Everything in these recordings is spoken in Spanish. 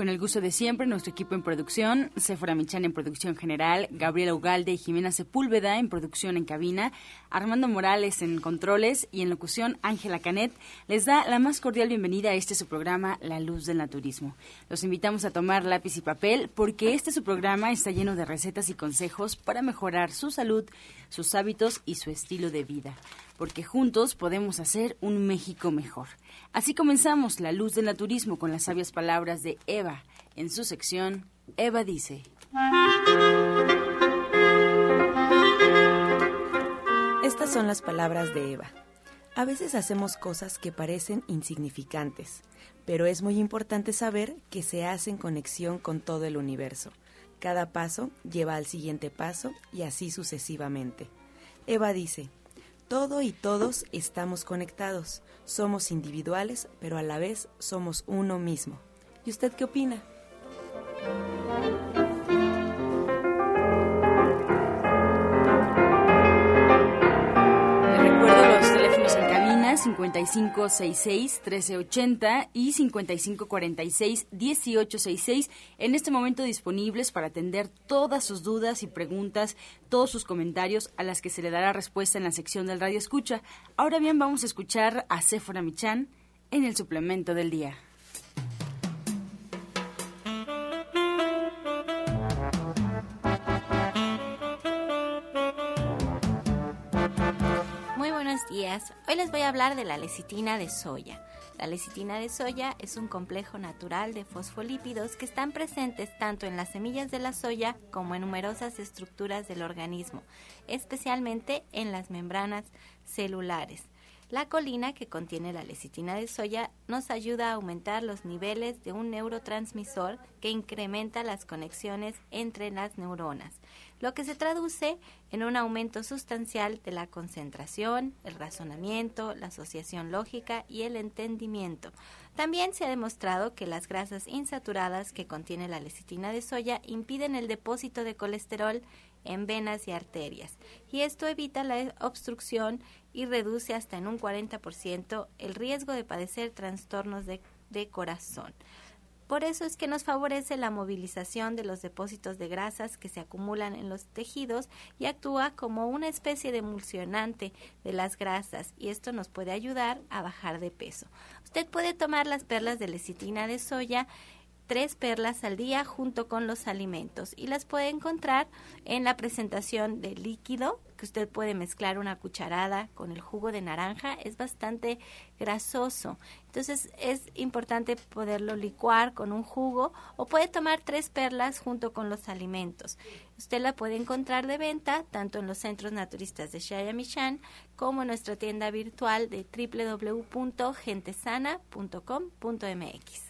Con el gusto de siempre, nuestro equipo en producción, Sephora Michan en producción general, Gabriela Ugalde y Jimena Sepúlveda en producción en cabina, Armando Morales en controles y en locución Ángela Canet, les da la más cordial bienvenida a este su programa La Luz del Naturismo. Los invitamos a tomar lápiz y papel porque este su programa está lleno de recetas y consejos para mejorar su salud, sus hábitos y su estilo de vida, porque juntos podemos hacer un México mejor. Así comenzamos La Luz del Naturismo con las sabias palabras de Eva. En su sección, Eva dice. Estas son las palabras de Eva. A veces hacemos cosas que parecen insignificantes, pero es muy importante saber que se hace en conexión con todo el universo. Cada paso lleva al siguiente paso y así sucesivamente. Eva dice, todo y todos estamos conectados. Somos individuales, pero a la vez somos uno mismo. ¿Y usted qué opina? 5566-1380 y 5546-1866 en este momento disponibles para atender todas sus dudas y preguntas, todos sus comentarios a las que se le dará respuesta en la sección del Radio Escucha. Ahora bien, vamos a escuchar a Sephora Michan en el suplemento del día. Hoy les voy a hablar de la lecitina de soya. La lecitina de soya es un complejo natural de fosfolípidos que están presentes tanto en las semillas de la soya como en numerosas estructuras del organismo, especialmente en las membranas celulares. La colina que contiene la lecitina de soya nos ayuda a aumentar los niveles de un neurotransmisor que incrementa las conexiones entre las neuronas lo que se traduce en un aumento sustancial de la concentración, el razonamiento, la asociación lógica y el entendimiento. También se ha demostrado que las grasas insaturadas que contiene la lecitina de soya impiden el depósito de colesterol en venas y arterias, y esto evita la obstrucción y reduce hasta en un 40% el riesgo de padecer trastornos de, de corazón. Por eso es que nos favorece la movilización de los depósitos de grasas que se acumulan en los tejidos y actúa como una especie de emulsionante de las grasas y esto nos puede ayudar a bajar de peso. Usted puede tomar las perlas de lecitina de soya tres perlas al día junto con los alimentos. Y las puede encontrar en la presentación de líquido que usted puede mezclar una cucharada con el jugo de naranja. Es bastante grasoso. Entonces es importante poderlo licuar con un jugo o puede tomar tres perlas junto con los alimentos. Usted la puede encontrar de venta tanto en los centros naturistas de Shayamishan como en nuestra tienda virtual de www.gentesana.com.mx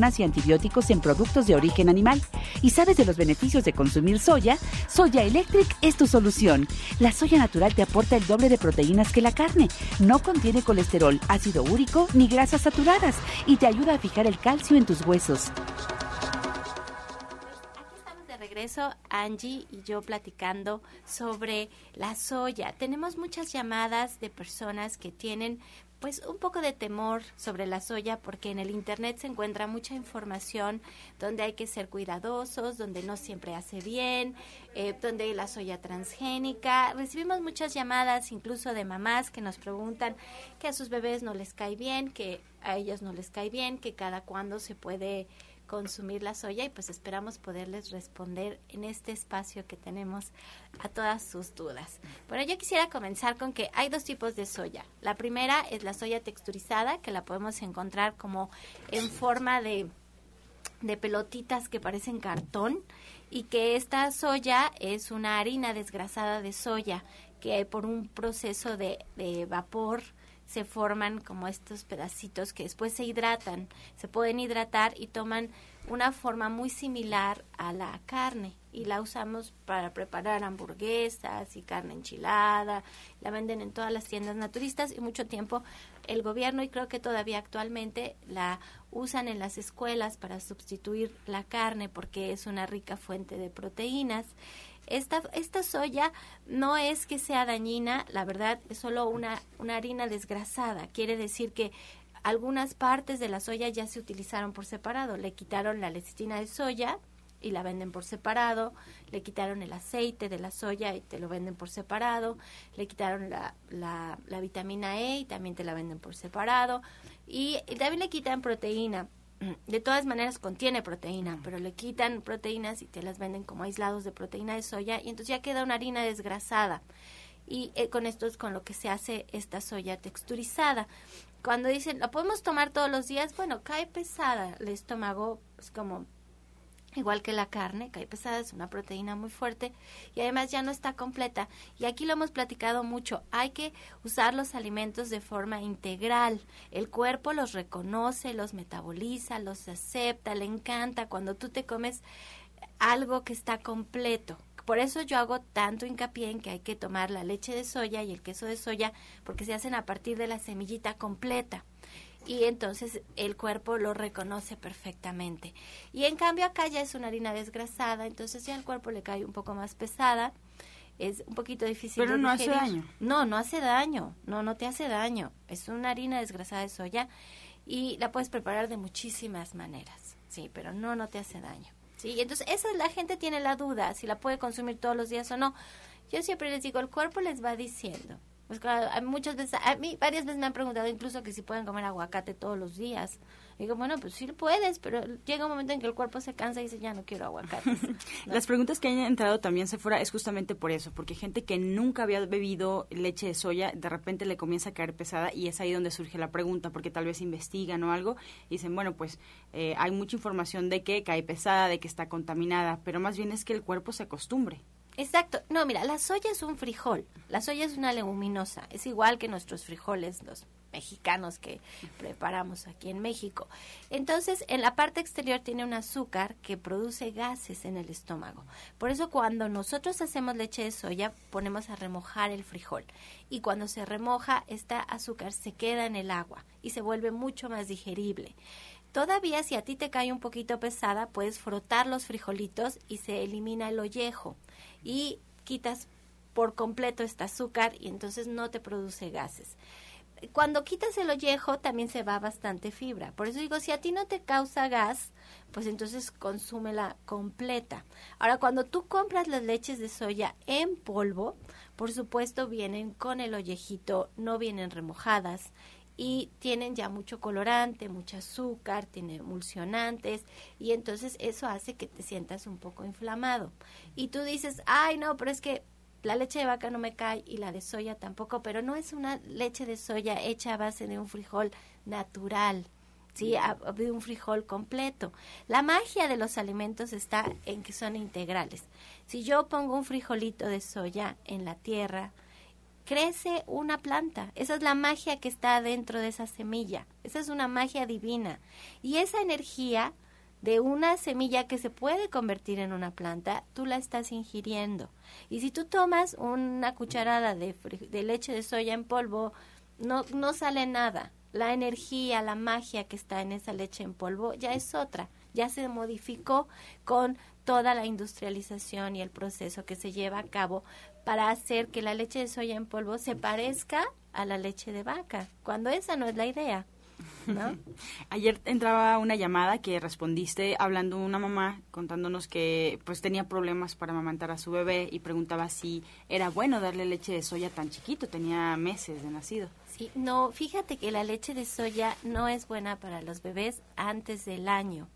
y antibióticos en productos de origen animal. ¿Y sabes de los beneficios de consumir soya? Soya Electric es tu solución. La soya natural te aporta el doble de proteínas que la carne. No contiene colesterol, ácido úrico ni grasas saturadas y te ayuda a fijar el calcio en tus huesos regreso Angie y yo platicando sobre la soya. Tenemos muchas llamadas de personas que tienen pues un poco de temor sobre la soya porque en el internet se encuentra mucha información donde hay que ser cuidadosos, donde no siempre hace bien, eh, donde hay la soya transgénica. Recibimos muchas llamadas incluso de mamás que nos preguntan que a sus bebés no les cae bien, que a ellos no les cae bien, que cada cuándo se puede consumir la soya y pues esperamos poderles responder en este espacio que tenemos a todas sus dudas. Bueno, yo quisiera comenzar con que hay dos tipos de soya. La primera es la soya texturizada, que la podemos encontrar como en forma de, de pelotitas que parecen cartón y que esta soya es una harina desgrasada de soya que por un proceso de, de vapor se forman como estos pedacitos que después se hidratan, se pueden hidratar y toman una forma muy similar a la carne y la usamos para preparar hamburguesas y carne enchilada, la venden en todas las tiendas naturistas y mucho tiempo el gobierno y creo que todavía actualmente la usan en las escuelas para sustituir la carne porque es una rica fuente de proteínas. Esta, esta soya no es que sea dañina, la verdad es solo una, una harina desgrasada, quiere decir que algunas partes de la soya ya se utilizaron por separado, le quitaron la lecitina de soya, y la venden por separado, le quitaron el aceite de la soya y te lo venden por separado, le quitaron la, la, vitamina E y también te la venden por separado, y, y, también le quitan proteína. De todas maneras contiene proteína, pero le quitan proteínas y te las venden como aislados de proteína de soya y entonces ya queda una harina desgrasada. Y eh, con esto es con lo que se hace esta soya texturizada. Cuando dicen, ¿la podemos tomar todos los días? Bueno, cae pesada el estómago, es como igual que la carne, cae pesada, es una proteína muy fuerte y además ya no está completa. Y aquí lo hemos platicado mucho, hay que usar los alimentos de forma integral. El cuerpo los reconoce, los metaboliza, los acepta, le encanta cuando tú te comes algo que está completo. Por eso yo hago tanto hincapié en que hay que tomar la leche de soya y el queso de soya porque se hacen a partir de la semillita completa y entonces el cuerpo lo reconoce perfectamente. Y en cambio acá ya es una harina desgrasada, entonces ya el cuerpo le cae un poco más pesada, es un poquito difícil. Pero no hace daño. No, no hace daño, no, no te hace daño. Es una harina desgrasada de soya y la puedes preparar de muchísimas maneras, sí, pero no, no te hace daño. Sí, entonces esa la gente tiene la duda si la puede consumir todos los días o no. Yo siempre les digo, el cuerpo les va diciendo, pues muchas veces, a mí varias veces me han preguntado incluso que si pueden comer aguacate todos los días. digo, bueno, pues sí puedes, pero llega un momento en que el cuerpo se cansa y dice, ya no quiero aguacate. Las preguntas que han entrado también se fuera es justamente por eso, porque gente que nunca había bebido leche de soya, de repente le comienza a caer pesada y es ahí donde surge la pregunta, porque tal vez investigan o algo y dicen, bueno, pues eh, hay mucha información de que cae pesada, de que está contaminada, pero más bien es que el cuerpo se acostumbre. Exacto. No, mira, la soya es un frijol. La soya es una leguminosa. Es igual que nuestros frijoles, los mexicanos que preparamos aquí en México. Entonces, en la parte exterior tiene un azúcar que produce gases en el estómago. Por eso cuando nosotros hacemos leche de soya, ponemos a remojar el frijol. Y cuando se remoja, este azúcar se queda en el agua y se vuelve mucho más digerible. Todavía si a ti te cae un poquito pesada, puedes frotar los frijolitos y se elimina el ollejo y quitas por completo este azúcar y entonces no te produce gases. Cuando quitas el ollejo también se va bastante fibra. Por eso digo, si a ti no te causa gas, pues entonces consúmela completa. Ahora, cuando tú compras las leches de soya en polvo, por supuesto vienen con el ollejito, no vienen remojadas y tienen ya mucho colorante, mucho azúcar, tiene emulsionantes y entonces eso hace que te sientas un poco inflamado. Y tú dices, ay no, pero es que la leche de vaca no me cae y la de soya tampoco, pero no es una leche de soya hecha a base de un frijol natural. Sí, de un frijol completo. La magia de los alimentos está en que son integrales. Si yo pongo un frijolito de soya en la tierra, crece una planta. Esa es la magia que está dentro de esa semilla. Esa es una magia divina. Y esa energía de una semilla que se puede convertir en una planta, tú la estás ingiriendo. Y si tú tomas una cucharada de, de leche de soya en polvo, no, no sale nada. La energía, la magia que está en esa leche en polvo ya es otra, ya se modificó con toda la industrialización y el proceso que se lleva a cabo para hacer que la leche de soya en polvo se parezca a la leche de vaca, cuando esa no es la idea. ¿No? Ayer entraba una llamada que respondiste hablando una mamá contándonos que pues tenía problemas para amamantar a su bebé y preguntaba si era bueno darle leche de soya tan chiquito, tenía meses de nacido. Sí, no, fíjate que la leche de soya no es buena para los bebés antes del año.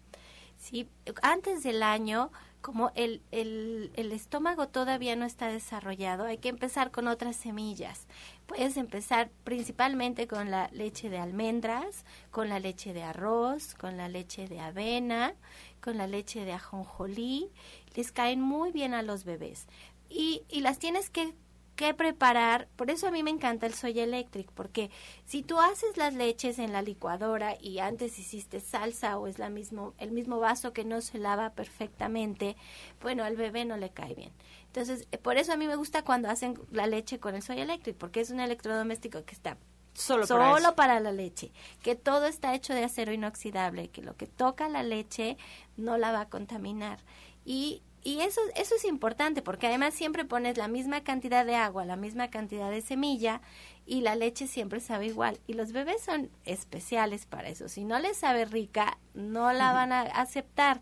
Sí, antes del año como el, el, estómago todavía no está desarrollado, hay que empezar con otras semillas. Puedes empezar principalmente con la leche de almendras, con la leche de arroz, con la leche de avena, con la leche de ajonjolí. Les caen muy bien a los bebés. Y, y las tienes que qué preparar. Por eso a mí me encanta el soya electric, porque si tú haces las leches en la licuadora y antes hiciste salsa o es la mismo, el mismo vaso que no se lava perfectamente, bueno, al bebé no le cae bien. Entonces, eh, por eso a mí me gusta cuando hacen la leche con el soya electric, porque es un electrodoméstico que está Solo, solo para, para, la leche, que todo está hecho de acero inoxidable, que lo que toca la leche no la va a contaminar. Y y eso, eso es importante porque además siempre pones la misma cantidad de agua, la misma cantidad de semilla y la leche siempre sabe igual. Y los bebés son especiales para eso. Si no les sabe rica, no la van a aceptar.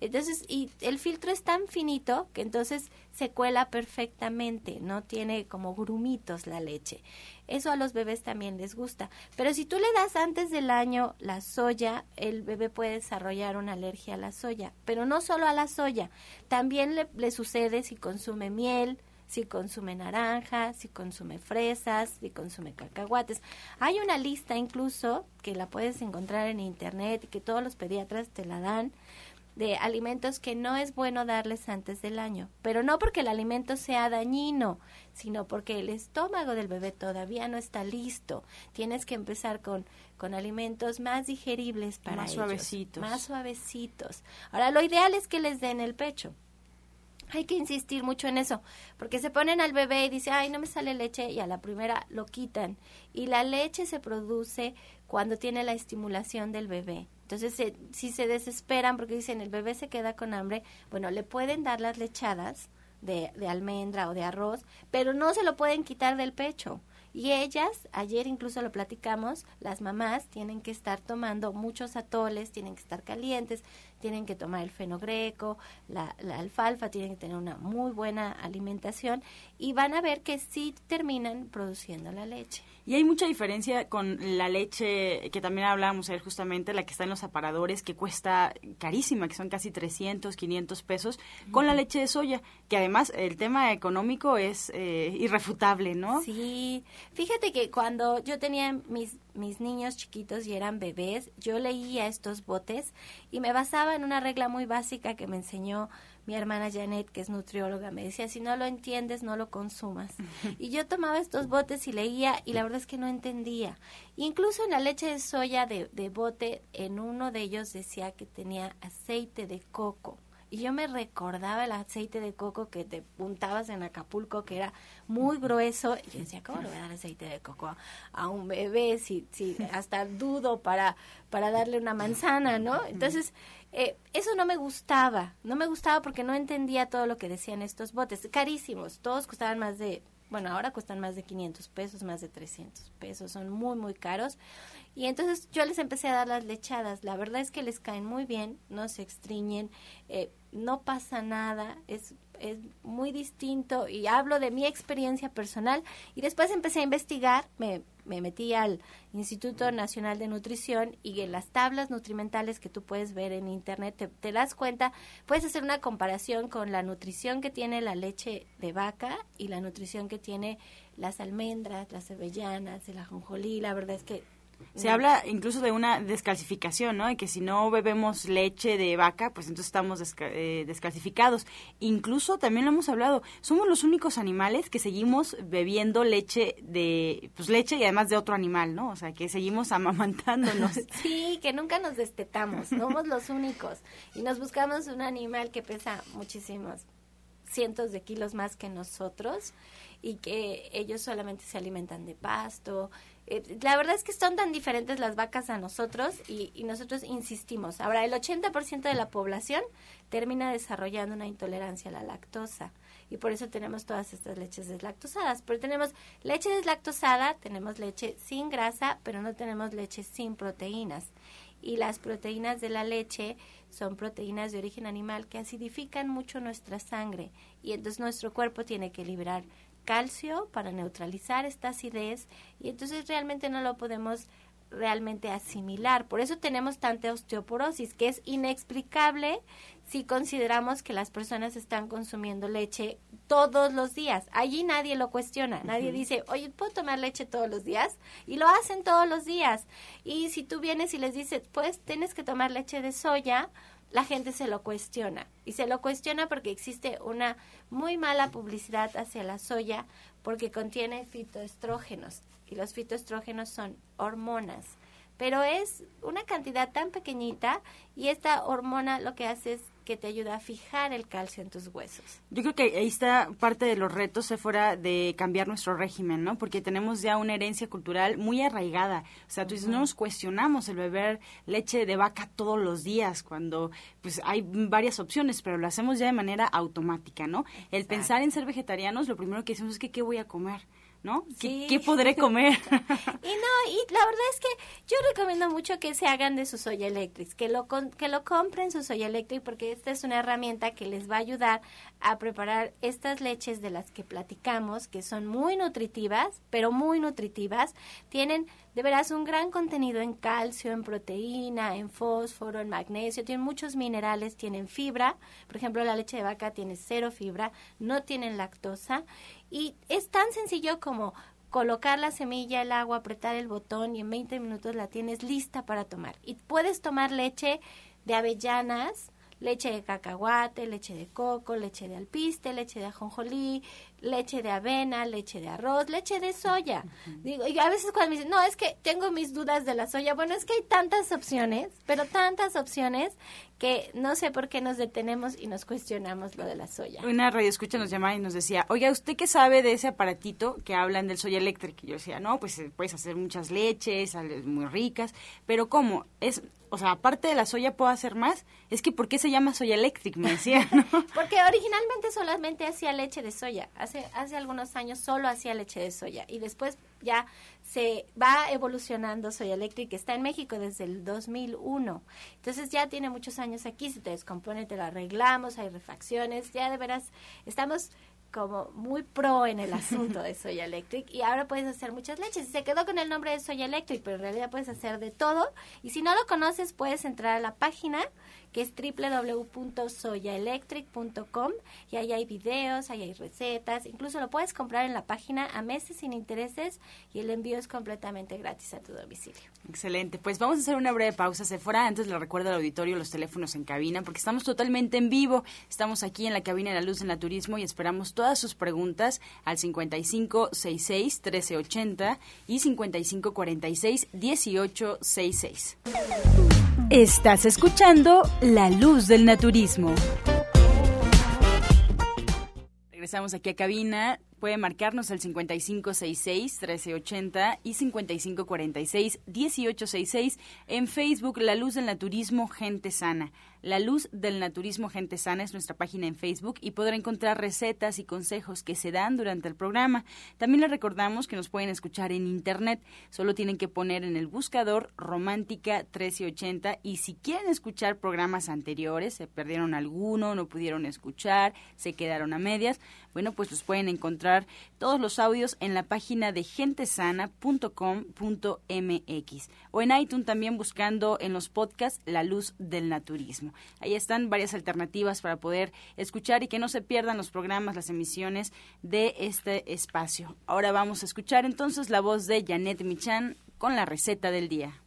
Entonces, y el filtro es tan finito que entonces se cuela perfectamente, no tiene como grumitos la leche. Eso a los bebés también les gusta. Pero si tú le das antes del año la soya, el bebé puede desarrollar una alergia a la soya. Pero no solo a la soya, también le, sucede si consume miel, si consume naranja, si consume fresas, si consume cacahuates. Hay una lista incluso que la puedes encontrar en internet y que todos los pediatras te la dan de alimentos que no es bueno darles antes del año, pero no porque el alimento sea dañino, sino porque el estómago del bebé todavía no está listo. Tienes que empezar con, con alimentos más digeribles para más ellos, suavecitos. más suavecitos. Ahora, lo ideal es que les den el pecho. Hay que insistir mucho en eso, porque se ponen al bebé y dice, ay, no me sale leche, y a la primera lo quitan. Y la leche se produce cuando tiene la estimulación del bebé. Entonces, si se desesperan porque dicen el bebé se queda con hambre, bueno, le pueden dar las lechadas de, de almendra o de arroz, pero no se lo pueden quitar del pecho. Y ellas, ayer incluso lo platicamos, las mamás tienen que estar tomando muchos atoles, tienen que estar calientes, tienen que tomar el fenogreco, la, la, alfalfa, tienen que tener una muy buena alimentación y van a ver que sí terminan produciendo la leche. Y hay mucha diferencia con la leche que también hablábamos ayer justamente, la que está en los aparadores, que cuesta carísima, que son casi 300, 500 pesos, con la leche de soya, que además el tema económico es eh, irrefutable, ¿no? Sí, fíjate que cuando yo tenía mis, mis niños chiquitos y eran bebés, yo leía estos botes y me basaba en una regla muy básica que me enseñó mi hermana Janet, que es nutrióloga, me decía, si no lo entiendes, no lo consumas. Y yo tomaba estos botes y leía y la verdad es que no entendía. Incluso en la leche de soya de, de bote, en uno de ellos decía que tenía aceite de coco. Y yo me recordaba el aceite de coco que te puntabas en Acapulco, que era muy grueso. Y yo decía, ¿cómo le voy a dar aceite de coco a, un bebé si, si hasta dudo para, para darle una manzana, ¿no? Entonces, eh, eso no me gustaba. No me gustaba porque no entendía todo lo que decían estos botes. Carísimos. Todos costaban más de, bueno, ahora cuestan más de 500 pesos, más de 300 pesos. Son muy, muy caros. Y entonces yo les empecé a dar las lechadas. La verdad es que les caen muy bien, no se extriñen, eh, no pasa nada, es, es muy distinto y hablo de mi experiencia personal. Y después empecé a investigar, me, me metí al Instituto Nacional de Nutrición y en las tablas nutrimentales que tú puedes ver en internet te, te, das cuenta, puedes hacer una comparación con la nutrición que tiene la leche de vaca y la nutrición que tiene las almendras, las avellanas, el ajonjolí. La verdad es que se habla incluso de una descalcificación, ¿no? De que si no bebemos leche de vaca, pues entonces estamos desca eh, descalcificados. Incluso también lo hemos hablado, somos los únicos animales que seguimos bebiendo leche de, pues leche y además de otro animal, ¿no? O sea, que seguimos amamantándonos. sí, que nunca nos destetamos, somos los únicos. Y nos buscamos un animal que pesa muchísimos cientos de kilos más que nosotros y que ellos solamente se alimentan de pasto, eh, la verdad es que son tan diferentes las vacas a nosotros y, y nosotros insistimos. Ahora, el 80% de la población termina desarrollando una intolerancia a la lactosa y por eso tenemos todas estas leches deslactosadas. Pero tenemos leche deslactosada, tenemos leche sin grasa, pero no tenemos leche sin proteínas. Y las proteínas de la leche son proteínas de origen animal que acidifican mucho nuestra sangre y entonces nuestro cuerpo tiene que liberar calcio para neutralizar esta acidez y entonces realmente no lo podemos realmente asimilar. Por eso tenemos tanta osteoporosis, que es inexplicable si consideramos que las personas están consumiendo leche todos los días. Allí nadie lo cuestiona, nadie uh -huh. dice, oye, ¿puedo tomar leche todos los días? Y lo hacen todos los días. Y si tú vienes y les dices, pues tienes que tomar leche de soya, la gente se lo cuestiona. Y se lo cuestiona porque existe una muy mala publicidad hacia la soya porque contiene fitoestrógenos. Y los fitoestrógenos son hormonas. Pero es una cantidad tan pequeñita y esta hormona lo que hace es que te ayuda a fijar el calcio en tus huesos. Yo creo que ahí está parte de los retos, se fuera de cambiar nuestro régimen, ¿no? Porque tenemos ya una herencia cultural muy arraigada. O sea, tú dices, no nos cuestionamos el beber leche de vaca todos los días, cuando pues hay varias opciones, pero lo hacemos ya de manera automática, ¿no? El pensar en ser vegetarianos, lo primero que decimos es que qué voy a comer. ¿No? ¿Qué, podré comer? y no, y la verdad es que yo recomiendo mucho que se hagan de su soya electric, que lo, que lo compren su soya electric porque esta es una herramienta que les va a ayudar a preparar estas leches de las que platicamos, que son muy nutritivas, pero muy nutritivas, tienen de veras un gran contenido en calcio, en proteína, en fósforo, en magnesio, tienen muchos minerales, tienen fibra, por ejemplo la leche de vaca tiene cero fibra, no tienen lactosa y es tan sencillo como colocar la semilla, el agua, apretar el botón y en 20 minutos la tienes lista para tomar. Y puedes tomar leche de avellanas, leche de cacahuate, leche de coco, leche de alpiste, leche de ajonjolí, leche de avena, leche de arroz, leche de soya. Digo, y a veces cuando me dicen, no, es que tengo mis dudas de la soya, bueno, es que hay tantas opciones, pero tantas opciones que no sé por qué nos detenemos y nos cuestionamos lo de la soya. Una radio escucha nos llamaba y nos decía, oiga, ¿usted qué sabe de ese aparatito que hablan del soya eléctrico? Y yo decía, no, pues eh, puedes hacer muchas leches, muy ricas, pero ¿cómo? Es o sea, aparte de la soya puedo hacer más, es que ¿por qué se llama soya electric? Me decía, Porque originalmente solamente hacía leche de soya, hace, hace algunos años solo hacía leche de soya y después ya se va evolucionando Soya Electric, está en México desde el 2001. Entonces ya tiene muchos años aquí, se te descompone, te lo arreglamos, hay refacciones, ya de veras estamos como muy pro en el asunto de Soya Electric y ahora puedes hacer muchas leches. Se quedó con el nombre de Soya Electric, pero en realidad puedes hacer de todo. Y si no lo conoces, puedes entrar a la página que es www.soyaelectric.com y ahí hay videos, ahí hay recetas, incluso lo puedes comprar en la página a meses sin intereses y el envío es completamente gratis a tu domicilio. Excelente, pues vamos a hacer una breve pausa, Sephora, antes le recuerdo al auditorio los teléfonos en cabina porque estamos totalmente en vivo, estamos aquí en la cabina de la luz en la turismo y esperamos todas sus preguntas al 5566 1380 y 5546 1866. Estás escuchando La Luz del Naturismo. Regresamos aquí a cabina Puede marcarnos el 5566-1380 y 5546-1866 en Facebook La Luz del Naturismo Gente Sana. La Luz del Naturismo Gente Sana es nuestra página en Facebook y podrá encontrar recetas y consejos que se dan durante el programa. También les recordamos que nos pueden escuchar en Internet. Solo tienen que poner en el buscador Romántica 1380 y si quieren escuchar programas anteriores, se perdieron alguno, no pudieron escuchar, se quedaron a medias, bueno, pues los pueden encontrar todos los audios en la página de gentesana.com.mx o en iTunes también buscando en los podcasts La Luz del Naturismo. Ahí están varias alternativas para poder escuchar y que no se pierdan los programas, las emisiones de este espacio. Ahora vamos a escuchar entonces la voz de Janet Michan con la receta del día.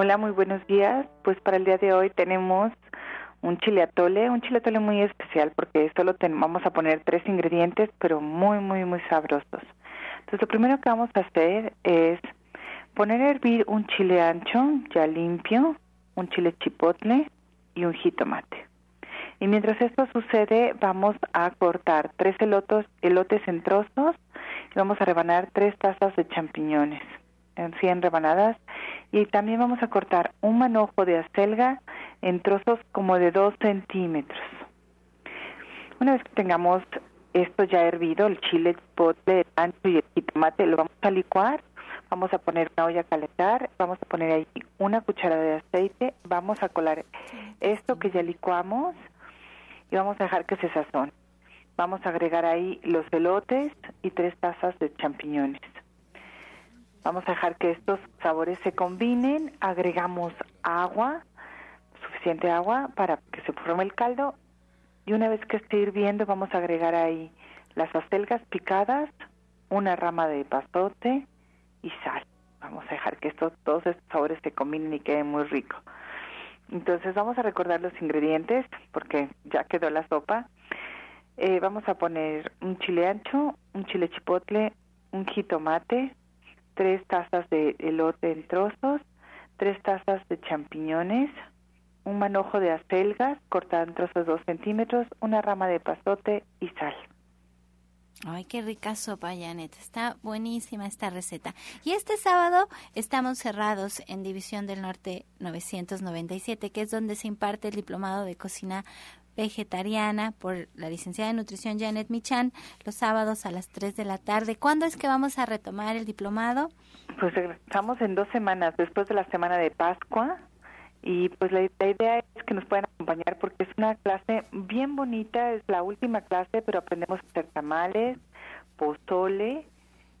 Hola, muy buenos días. Pues para el día de hoy tenemos un chile atole, un chile atole muy especial porque solo vamos a poner tres ingredientes, pero muy, muy, muy sabrosos. Entonces, lo primero que vamos a hacer es poner a hervir un chile ancho ya limpio, un chile chipotle y un jitomate. Y mientras esto sucede, vamos a cortar tres elotes en trozos y vamos a rebanar tres tazas de champiñones en 100 rebanadas y también vamos a cortar un manojo de acelga en trozos como de 2 centímetros. Una vez que tengamos esto ya hervido, el chile, pote, el ancho y el tomate, lo vamos a licuar. Vamos a poner una olla a calentar, vamos a poner ahí una cucharada de aceite, vamos a colar esto que ya licuamos y vamos a dejar que se sazone. Vamos a agregar ahí los elotes y tres tazas de champiñones. Vamos a dejar que estos sabores se combinen, agregamos agua, suficiente agua para que se forme el caldo y una vez que esté hirviendo vamos a agregar ahí las acelgas picadas, una rama de pasote y sal. Vamos a dejar que estos, todos estos sabores se combinen y queden muy rico. Entonces vamos a recordar los ingredientes porque ya quedó la sopa. Eh, vamos a poner un chile ancho, un chile chipotle, un jitomate, tres tazas de elote en trozos, tres tazas de champiñones, un manojo de acelgas cortado en trozos dos centímetros, una rama de pasote y sal. Ay, qué rica sopa, Janet. Está buenísima esta receta. Y este sábado estamos cerrados en División del Norte 997, que es donde se imparte el diplomado de cocina vegetariana por la licenciada de nutrición Janet Michan, los sábados a las 3 de la tarde. ¿Cuándo es que vamos a retomar el diplomado? Pues estamos en dos semanas, después de la semana de Pascua. Y pues la, idea es que nos puedan acompañar porque es una clase bien bonita, es la última clase, pero aprendemos a hacer tamales, pozole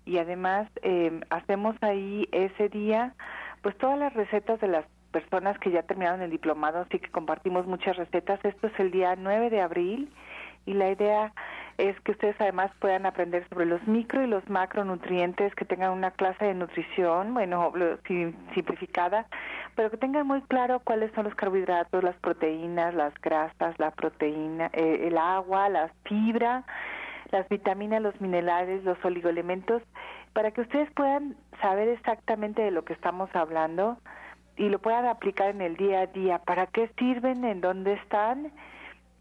y además eh, hacemos ahí ese día pues todas las recetas de las personas que ya terminaron el diplomado, así que compartimos muchas recetas. Esto es el día 9 de abril y la idea es que ustedes además puedan aprender sobre los micro y los macronutrientes, que tengan una clase de nutrición, bueno, simplificada, pero que tengan muy claro cuáles son los carbohidratos, las proteínas, las grasas, la proteína, eh, el agua, la fibra, las vitaminas, los minerales, los oligoelementos, para que ustedes puedan saber exactamente de lo que estamos hablando y lo puedan aplicar en el día a día, para qué sirven, en dónde están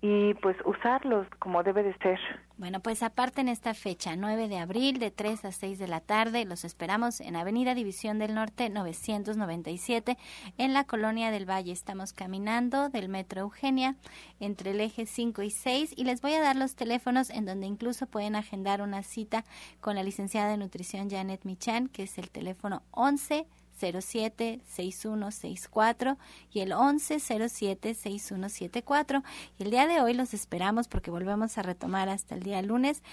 y pues usarlos como debe de ser. Bueno, pues aparte en esta fecha, 9 de abril, de 3 a 6 de la tarde, los esperamos en Avenida División del Norte 997, en la Colonia del Valle. Estamos caminando del Metro Eugenia entre el eje 5 y 6 y les voy a dar los teléfonos en donde incluso pueden agendar una cita con la licenciada de nutrición Janet Michan, que es el teléfono 11 07-6164 y el 11-07-6174. Y el día de hoy los esperamos porque volvemos a retomar hasta el día lunes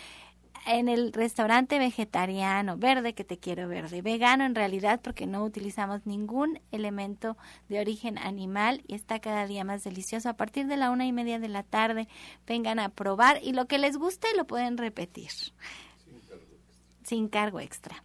en el restaurante vegetariano, verde que te quiero verde, vegano en realidad porque no utilizamos ningún elemento de origen animal y está cada día más delicioso. A partir de la una y media de la tarde vengan a probar y lo que les guste lo pueden repetir. Sin cargo extra. Sin cargo extra.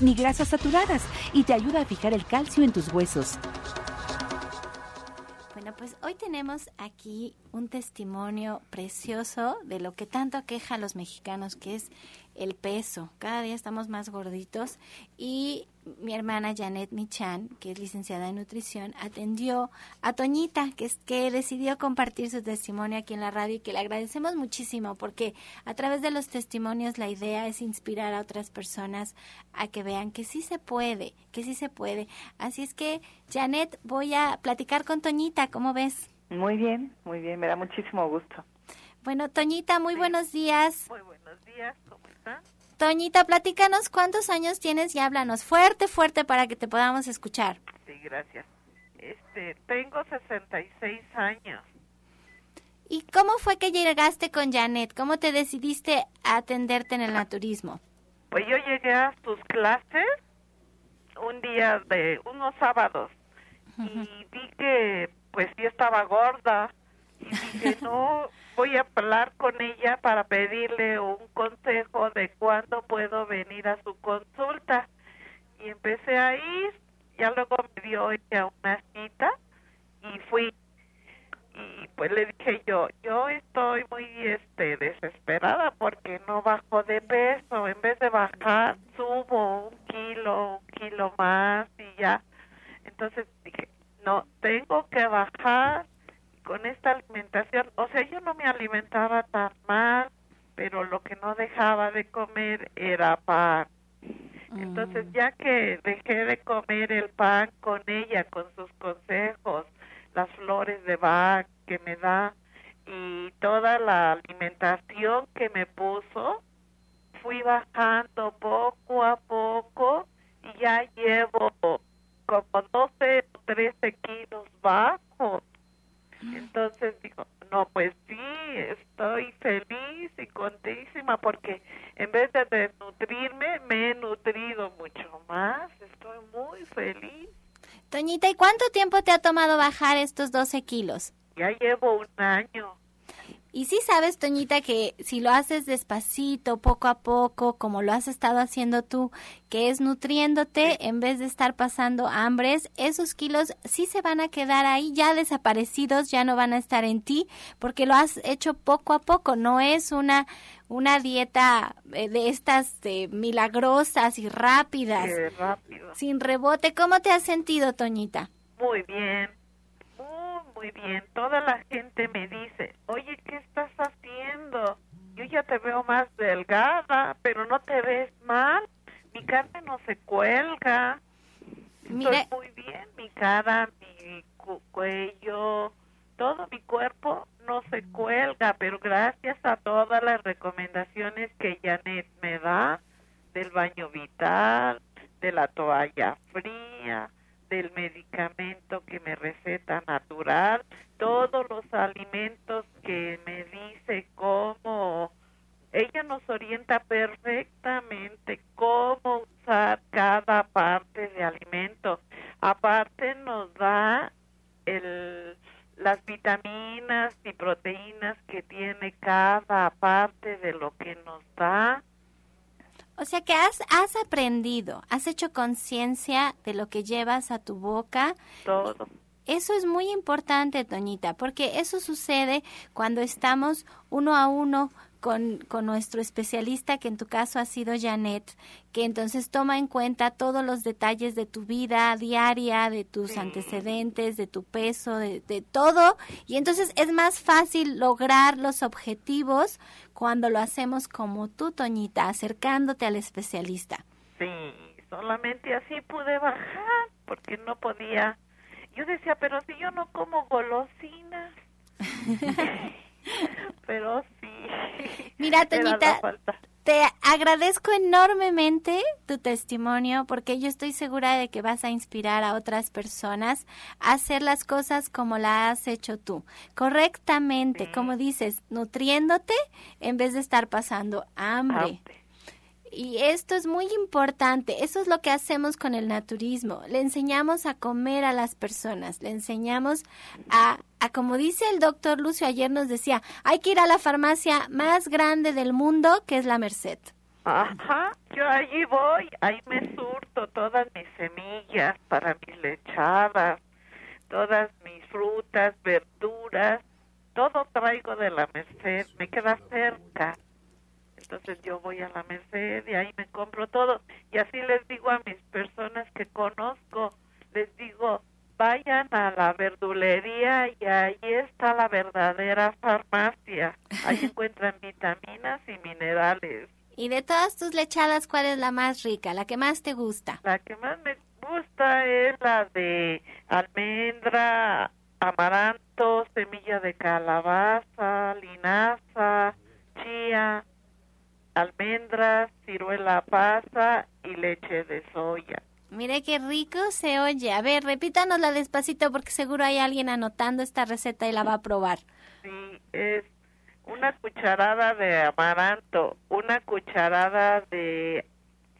ni grasas saturadas y te ayuda a fijar el calcio en tus huesos. Bueno, pues hoy tenemos aquí un testimonio precioso de lo que tanto aqueja a los mexicanos, que es el peso. Cada día estamos más gorditos y mi hermana Janet Michan, que es licenciada en nutrición, atendió a Toñita, que, es, que decidió compartir su testimonio aquí en la radio y que le agradecemos muchísimo porque a través de los testimonios la idea es inspirar a otras personas a que vean que sí se puede, que sí se puede. Así es que, Janet, voy a platicar con Toñita, ¿cómo ves? Muy bien, muy bien, me da muchísimo gusto. Bueno, Toñita, muy buenos días. Muy buenos días, ¿cómo están? Toñita, platícanos cuántos años tienes y háblanos fuerte, fuerte para que te podamos escuchar. Sí, gracias. Este, tengo 66 años. ¿Y cómo fue que llegaste con Janet? ¿Cómo te decidiste a atenderte en el naturismo? Pues yo llegué a tus clases un día de unos sábados y vi que pues yo estaba gorda y dije, no, voy a hablar con ella para pedirle un consejo de cuándo puedo venir a su consulta. Y empecé a ir, ya luego me dio ella una cita y fui. Y pues le dije yo, yo estoy muy este desesperada porque no bajo de peso, en vez de bajar subo un kilo, un kilo más y ya. Entonces dije, no, tengo que bajar con esta alimentación, o sea, yo no me alimentaba tan mal, pero lo que no dejaba de comer era pan. Entonces, Mm. ya que dejé de comer el pan con ella, con sus consejos, las flores de Bach que me da y toda la alimentación que me puso, fui bajando poco a poco y ya llevo como 12 o 13 kilos bajos. Entonces digo, no, pues sí, estoy feliz y contentísima porque en vez de desnutrirme, me he nutrido mucho más. Estoy muy feliz. Toñita, ¿y cuánto tiempo te ha tomado bajar estos 12 kilos? Ya llevo un año. Y sí sabes, Toñita, que si lo haces despacito, poco a poco, como lo has estado haciendo tú, que es nutriéndote en vez de estar pasando hambres, esos kilos sí se van a quedar ahí ya desaparecidos, ya no van a estar en ti, porque lo has hecho poco a poco, no es una una dieta eh, de estas eh, milagrosas y rápidas, rápido. sin rebote. ¿Cómo te has sentido, Toñita? Muy bien, muy, bien. Toda la gente me dice, oye, ¿qué estás haciendo? Yo ya te veo más delgada, pero no te ves mal. Mi carne no se cuelga. Mira, Estoy muy bien. Mi cara, mi cu- cuello, todo mi cuerpo no se cuelga, pero gracias a todas las recomendaciones que Janet me da, del baño vital, de la toalla fría, del medicamento que me receta natural, todos los alimentos que me dice cómo ella nos orienta perfectamente cómo usar cada parte de alimento. Aparte nos da el, las vitaminas y proteínas que tiene cada parte de lo que nos da. O sea que has, has aprendido, has hecho conciencia de lo que llevas a tu boca. Todo. Eso es muy importante, Toñita, porque eso sucede cuando estamos uno a uno con, con nuestro especialista, que en tu caso ha sido Janet, que entonces toma en cuenta todos los detalles de tu vida diaria, de tus Sí. antecedentes, de tu peso, de, de todo. Y entonces es más fácil lograr los objetivos cuando lo hacemos como tú, Toñita, acercándote al especialista. Sí, solamente así pude bajar porque no podía. Yo decía, pero si yo no como golosinas. pero sí. Mira, Toñita. Te agradezco enormemente tu testimonio porque yo estoy segura de que vas a inspirar a otras personas a hacer las cosas como la has hecho tú, correctamente, Sí. como dices, nutriéndote en vez de estar pasando hambre. Hambre. Y esto es muy importante, eso es lo que hacemos con el naturismo, le enseñamos a comer a las personas, le enseñamos a, a como dice el doctor Lucio ayer nos decía, hay que ir a la farmacia más grande del mundo que es la Merced. Ajá, yo allí voy, ahí me surto todas mis semillas para mis lechadas, todas mis frutas, verduras, todo traigo de la Merced, me queda cerca. Entonces yo voy a la Merced y ahí me compro todo. Y así les digo a mis personas que conozco, les digo, vayan a la verdulería y ahí está la verdadera farmacia. Ahí encuentran vitaminas y minerales. Y de todas tus lechadas, ¿cuál es la más rica, la que más te gusta? La que más me gusta es la de almendra, amaranto, semilla de calabaza, linaza, chía, almendras, ciruela pasa y leche de soya. Mire qué rico se oye. A ver, repítanosla despacito porque seguro hay alguien anotando esta receta y la va a probar. Sí, es una cucharada de amaranto, una cucharada de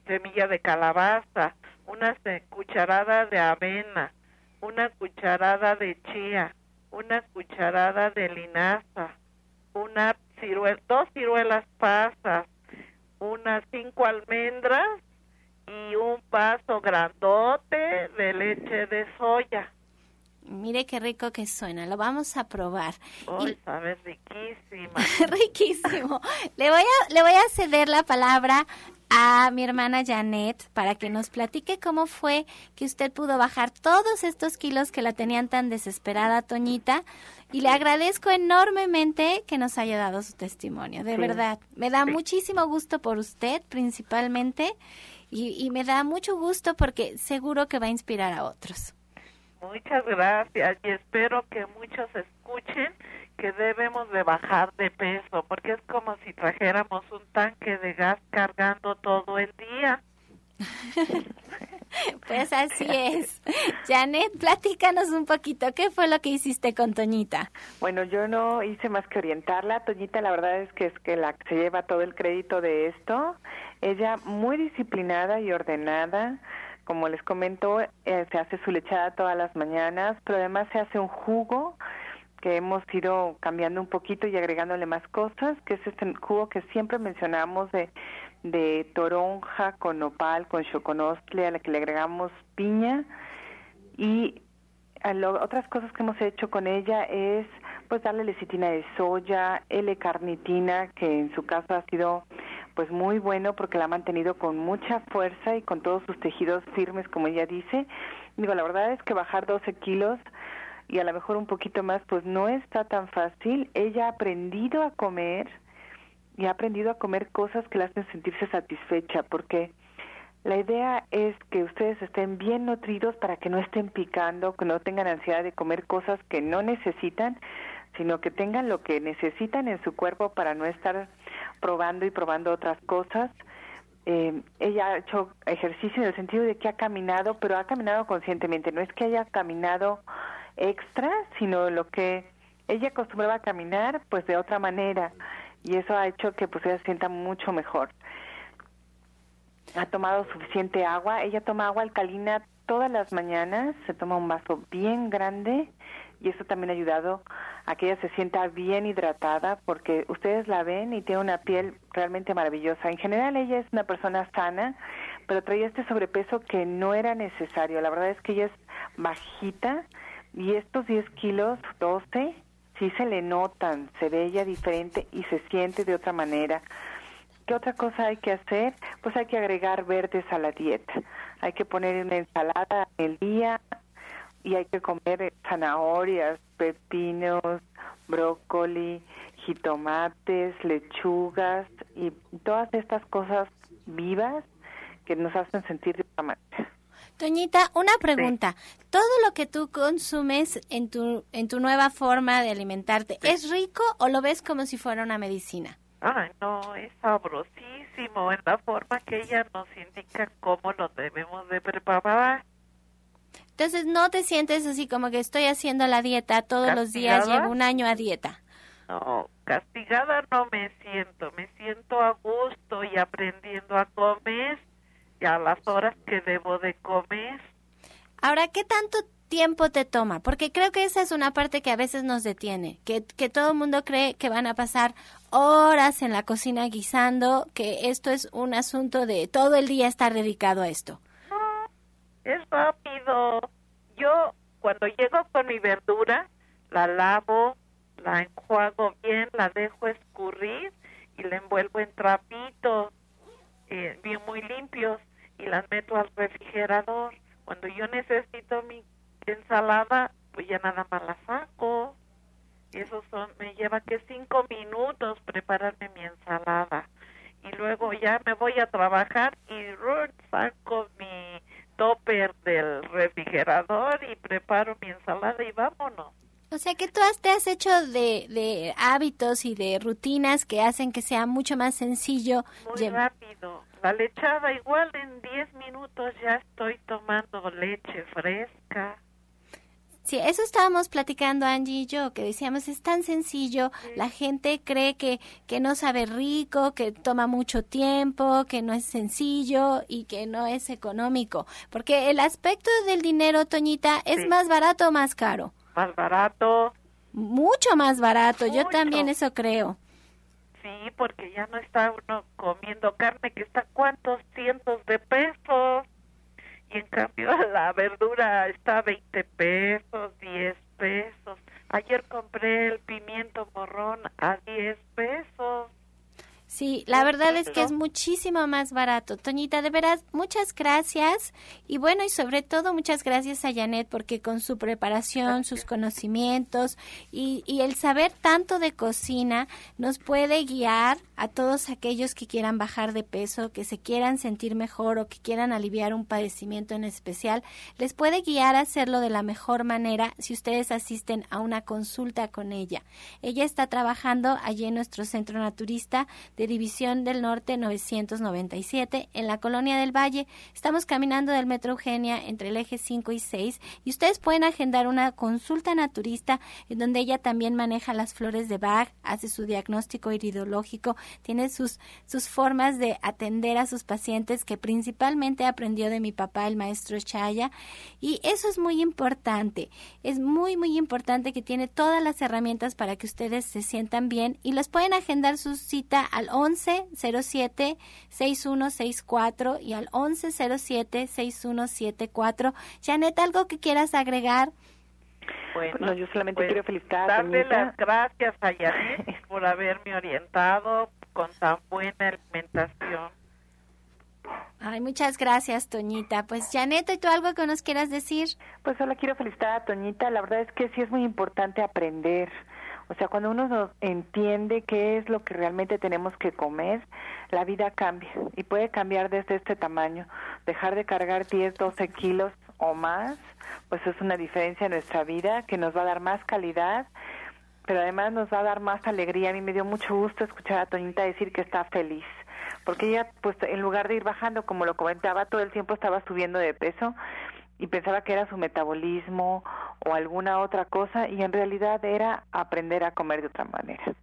semilla de calabaza, una cucharada de avena, una cucharada de chía, una cucharada de linaza, una ciruela, dos ciruelas pasas, unas cinco almendras y un vaso grandote de leche de soya. Mire qué rico que suena. Lo vamos a probar. Hoy sabe riquísima. Riquísimo. Le voy a le voy a ceder la palabra a mi hermana Janet para que nos platique cómo fue que usted pudo bajar todos estos kilos que la tenían tan desesperada, Toñita. Y le agradezco enormemente que nos haya dado su testimonio, de verdad. Me da muchísimo gusto por usted, principalmente, y, y me da mucho gusto porque seguro que va a inspirar a otros. Muchas gracias y espero que muchos escuchen que debemos de bajar de peso, porque es como si trajéramos un tanque de gas cargando todo el día. pues así es. Janet, platícanos un poquito, ¿qué fue lo que hiciste con Toñita? Bueno, yo no hice más que orientarla. Toñita, la verdad es que es que la que se lleva todo el crédito de esto. Ella muy disciplinada y ordenada. Como les comento, eh, se hace su lechada todas las mañanas, pero además se hace un jugo que hemos ido cambiando un poquito y agregándole más cosas, que es este jugo que siempre mencionamos de, de toronja con nopal, con choconostle, a la que le agregamos piña. Y otras cosas que hemos hecho con ella es pues darle lecitina de soya, L-carnitina, que en su caso ha sido pues muy bueno porque la ha mantenido con mucha fuerza y con todos sus tejidos firmes, como ella dice. Digo, la verdad es que bajar 12 kilos y a lo mejor un poquito más, pues no está tan fácil. Ella ha aprendido a comer y ha aprendido a comer cosas que la hacen sentirse satisfecha, porque la idea es que ustedes estén bien nutridos para que no estén picando, que no tengan ansiedad de comer cosas que no necesitan, sino que tengan lo que necesitan en su cuerpo para no estar probando y probando otras cosas. Eh, ella ha hecho ejercicio en el sentido de que ha caminado, pero ha caminado conscientemente, no es que haya caminado extra, sino lo que ella acostumbraba a caminar, pues de otra manera, y eso ha hecho que pues ella se sienta mucho mejor. Ha tomado suficiente agua, ella toma agua alcalina todas las mañanas, se toma un vaso bien grande y eso también ha ayudado a que ella se sienta bien hidratada porque ustedes la ven y tiene una piel realmente maravillosa. En general ella es una persona sana, pero traía este sobrepeso que no era necesario. La verdad es que ella es bajita, y estos 10 kilos, 12, sí se le notan, se ve ella diferente y se siente de otra manera. ¿Qué otra cosa hay que hacer? Pues hay que agregar verdes a la dieta. Hay que poner una ensalada en el día y hay que comer zanahorias, pepinos, brócoli, jitomates, lechugas y todas estas cosas vivas que nos hacen sentir de otra manera. Toñita, una pregunta. ¿Todo lo que tú consumes en tu, en tu nueva forma de alimentarte es rico o lo ves como si fuera una medicina? Ay, no, es sabrosísimo en la forma que ella nos indica cómo lo debemos de preparar. Entonces, ¿no te sientes así como que estoy haciendo la dieta todos los días, llevo un año a dieta? No, castigada no me siento, me siento a gusto y aprendiendo a comer a las horas que debo de comer. Ahora, ¿qué tanto tiempo te toma? Porque creo que esa es una parte que a veces nos detiene, que, que todo el mundo cree que van a pasar horas en la cocina guisando, que esto es un asunto de todo el día estar dedicado a esto. No, es rápido. Yo cuando llego con mi verdura, la lavo, la enjuago bien, la dejo escurrir y la envuelvo en trapitos eh, bien muy limpios y las meto al refrigerador. Cuando yo necesito mi ensalada, pues ya nada más la saco. Eso son, me lleva que cinco minutos prepararme mi ensalada. Y luego ya me voy a trabajar y saco mi topper del refrigerador y preparo mi ensalada y vámonos. O sea que tú te has hecho de, de hábitos y de rutinas que hacen que sea mucho más sencillo. Muy rápido. La lechada igual en 10 minutos ya estoy tomando leche fresca. Sí, eso estábamos platicando Angie y yo, que decíamos es tan sencillo, la gente cree que, que no sabe rico, que toma mucho tiempo, que no es sencillo y que no es económico, porque el aspecto del dinero, Toñita, es más barato o más caro. Más barato. Mucho más barato, yo también eso creo. Sí, porque ya no está uno comiendo carne que está cuántos cientos de pesos. Y en cambio la verdura está a 20 pesos, 10 pesos. Ayer compré el pimiento morrón a 10 pesos. Sí, la verdad es que es muchísimo más barato. Toñita, de veras, muchas gracias. Y bueno, y sobre todo muchas gracias a Janet porque con su preparación, sus conocimientos y, y el saber tanto de cocina nos puede guiar a todos aquellos que quieran bajar de peso, que se quieran sentir mejor o que quieran aliviar un padecimiento en especial. Les puede guiar a hacerlo de la mejor manera si ustedes asisten a una consulta con ella. Ella está trabajando allí en nuestro centro naturista de División del Norte 997 en la Colonia del Valle. Estamos caminando del Metro Eugenia entre el eje 5 y 6 y ustedes pueden agendar una consulta naturista en donde ella también maneja las flores de Bach, hace su diagnóstico iridológico, tiene sus, sus formas de atender a sus pacientes que principalmente aprendió de mi papá, el maestro Chaya, y eso es muy importante. Es muy, muy importante que tiene todas las herramientas para que ustedes se sientan bien y les pueden agendar su cita al 1107 6164 y al 1107 6174. Janet, ¿algo que quieras agregar? Bueno, yo solamente pues, quiero felicitar a darle las gracias a Janet por haberme orientado con tan buena alimentación. Ay, muchas gracias, Toñita. Pues, Janet, ¿y tú algo que nos quieras decir? Pues solo quiero felicitar a Toñita. La verdad es que sí es muy importante aprender. O sea, cuando uno no entiende qué es lo que realmente tenemos que comer, la vida cambia y puede cambiar desde este tamaño. Dejar de cargar 10, 12 kilos o más, pues es una diferencia en nuestra vida que nos va a dar más calidad, pero además nos va a dar más alegría. A mí me dio mucho gusto escuchar a Toñita decir que está feliz porque ella pues en lugar de ir bajando como lo comentaba todo el tiempo estaba subiendo de peso y pensaba que era su metabolismo o alguna otra cosa y en realidad era aprender a comer de otra manera.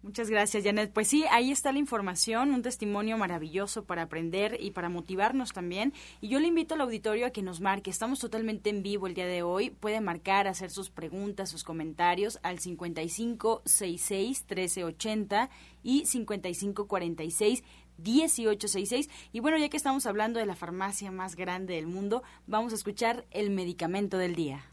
Muchas gracias, Janet. Pues sí, ahí está la información, un testimonio maravilloso para aprender y para motivarnos también. Y yo le invito al auditorio a que nos marque. Estamos totalmente en vivo el día de hoy. Puede marcar, hacer sus preguntas, sus comentarios al 5566-1380 y 5546 1866. Y bueno, ya que estamos hablando de la farmacia más grande del mundo, vamos a escuchar el medicamento del día.